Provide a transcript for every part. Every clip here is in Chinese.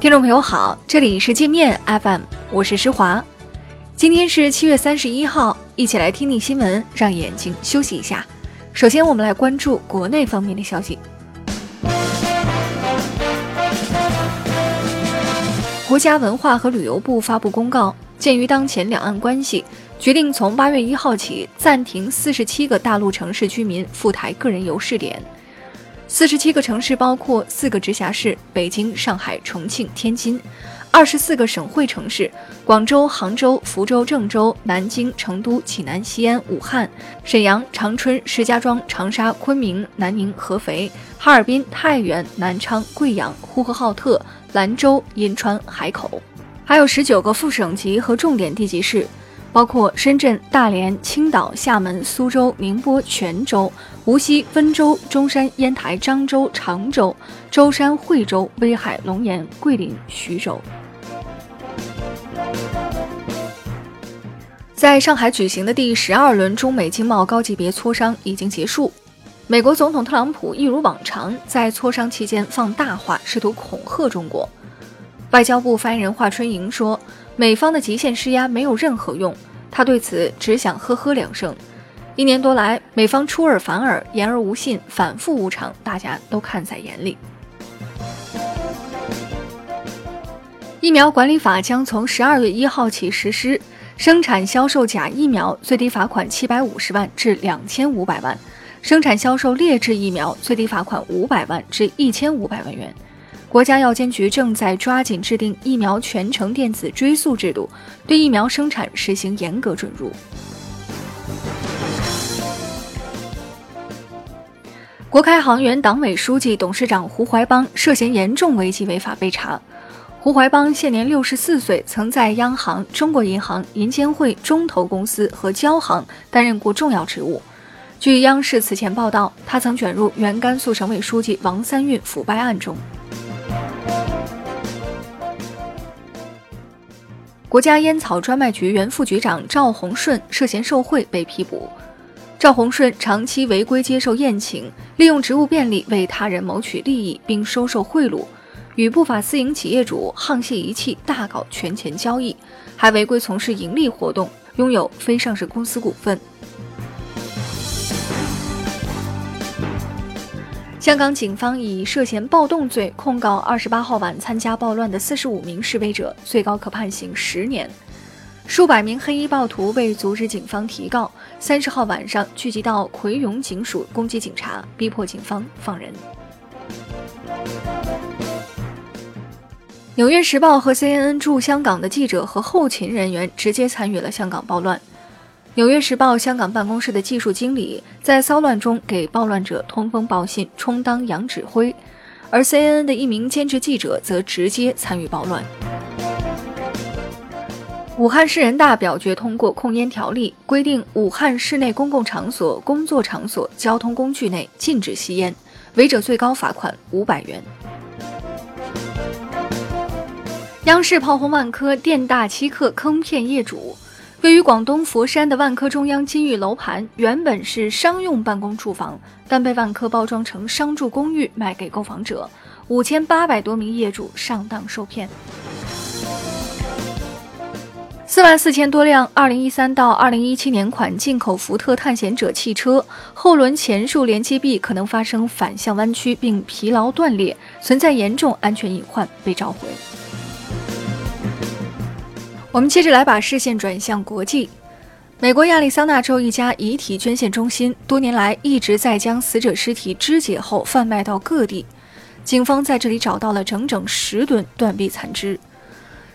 听众朋友好，这里是界面 FM，我是施华。今天是七月三十一号，一起来听听新闻，让眼睛休息一下。首先，我们来关注国内方面的消息。国家文化和旅游部发布公告，鉴于当前两岸关系，决定从八月一号起暂停四十七个大陆城市居民赴台个人游试点。四十七个城市包括四个直辖市：北京、上海、重庆、天津；二十四个省会城市：广州、杭州、福州、郑州、南京、成都、济南、西安、武汉、沈阳、长春、石家庄、长沙、昆明、南宁、合肥、哈尔滨、太原、南昌、贵阳、呼和浩特、兰州、银川、海口，还有十九个副省级和重点地级市。包括深圳、大连、青岛、厦门、苏州、宁波、泉州、无锡、温州、中山、烟台、漳州、常州、舟山、惠州、威海、龙岩、桂林、徐州。在上海举行的第十二轮中美经贸高级别磋商已经结束，美国总统特朗普一如往常在磋商期间放大话，试图恐吓中国。外交部发言人华春莹说。美方的极限施压没有任何用，他对此只想呵呵两声。一年多来，美方出尔反尔，言而无信，反复无常，大家都看在眼里。疫苗管理法将从十二月一号起实施，生产销售假疫苗最低罚款七百五十万至两千五百万，生产销售劣质疫苗最低罚款五百万至一千五百万元。国家药监局正在抓紧制定疫苗全程电子追溯制度，对疫苗生产实行严格准入。国开行原党委书记、董事长胡怀邦涉嫌严重违纪违法被查。胡怀邦现年六十四岁，曾在央行、中国银行、银监会、中投公司和交行担任过重要职务。据央视此前报道，他曾卷入原甘肃省委书记王三运腐败案中。国家烟草专卖局原副局长赵洪顺涉嫌受贿被批捕。赵洪顺长期违规接受宴请，利用职务便利为他人谋取利益，并收受贿赂，与不法私营企业主沆瀣一气，大搞权钱交易，还违规从事盈利活动，拥有非上市公司股份。香港警方以涉嫌暴动罪控告二十八号晚参加暴乱的四十五名示威者，最高可判刑十年。数百名黑衣暴徒为阻止警方提告，三十号晚上聚集到葵涌警署攻击警察，逼迫警方放人。纽约时报和 CNN 驻香港的记者和后勤人员直接参与了香港暴乱。纽约时报香港办公室的技术经理在骚乱中给暴乱者通风报信，充当洋指挥，而 CNN 的一名兼职记者则直接参与暴乱。武汉市人大表决通过控烟条例，规定武汉市内公共场所、工作场所、交通工具内禁止吸烟，违者最高罚款五百元。央视炮轰万科店大欺客，坑骗业主。位于广东佛山的万科中央金域楼盘原本是商用办公住房，但被万科包装成商住公寓卖给购房者，五千八百多名业主上当受骗。四万四千多辆二零一三到二零一七年款进口福特探险者汽车后轮前束连接臂可能发生反向弯曲并疲劳断裂，存在严重安全隐患，被召回。我们接着来把视线转向国际。美国亚利桑那州一家遗体捐献中心多年来一直在将死者尸体肢解后贩卖到各地。警方在这里找到了整整十吨断臂残肢。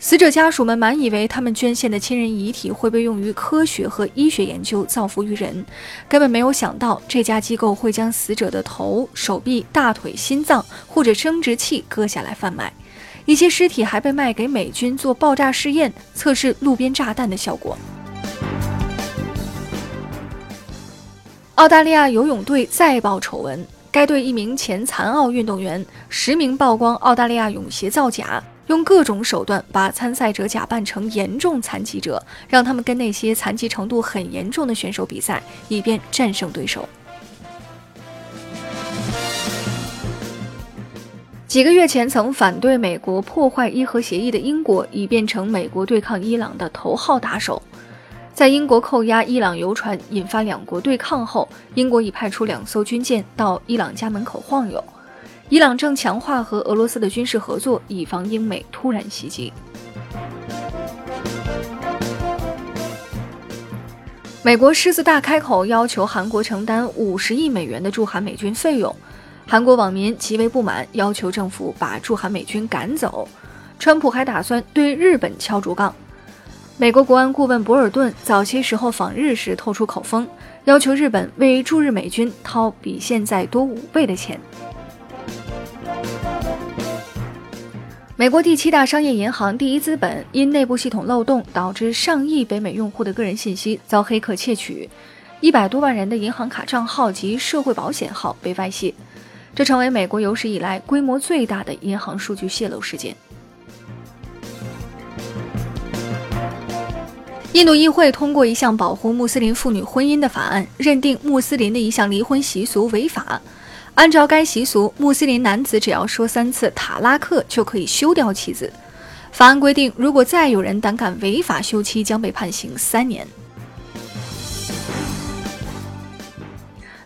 死者家属们满以为他们捐献的亲人遗体会被用于科学和医学研究，造福于人，根本没有想到这家机构会将死者的头、手臂、大腿、心脏或者生殖器割下来贩卖。一些尸体还被卖给美军做爆炸试验，测试路边炸弹的效果。澳大利亚游泳队再爆丑闻，该队一名前残奥运动员实名曝光澳大利亚泳鞋造假，用各种手段把参赛者假扮成严重残疾者，让他们跟那些残疾程度很严重的选手比赛，以便战胜对手。几个月前曾反对美国破坏伊核协议的英国，已变成美国对抗伊朗的头号打手。在英国扣押伊朗游船，引发两国对抗后，英国已派出两艘军舰到伊朗家门口晃悠。伊朗正强化和俄罗斯的军事合作，以防英美突然袭击。美国狮子大开口，要求韩国承担五十亿美元的驻韩美军费用。韩国网民极为不满，要求政府把驻韩美军赶走。川普还打算对日本敲竹杠。美国国安顾问博尔顿早些时候访日时透出口风，要求日本为驻日美军掏比现在多五倍的钱。美国第七大商业银行第一资本因内部系统漏洞，导致上亿北美用户的个人信息遭黑客窃取，一百多万人的银行卡账号及社会保险号被外泄。这成为美国有史以来规模最大的银行数据泄露事件。印度议会通过一项保护穆斯林妇女婚姻的法案，认定穆斯林的一项离婚习俗违法。按照该习俗，穆斯林男子只要说三次塔拉克就可以休掉妻子。法案规定，如果再有人胆敢违法休妻，将被判刑三年。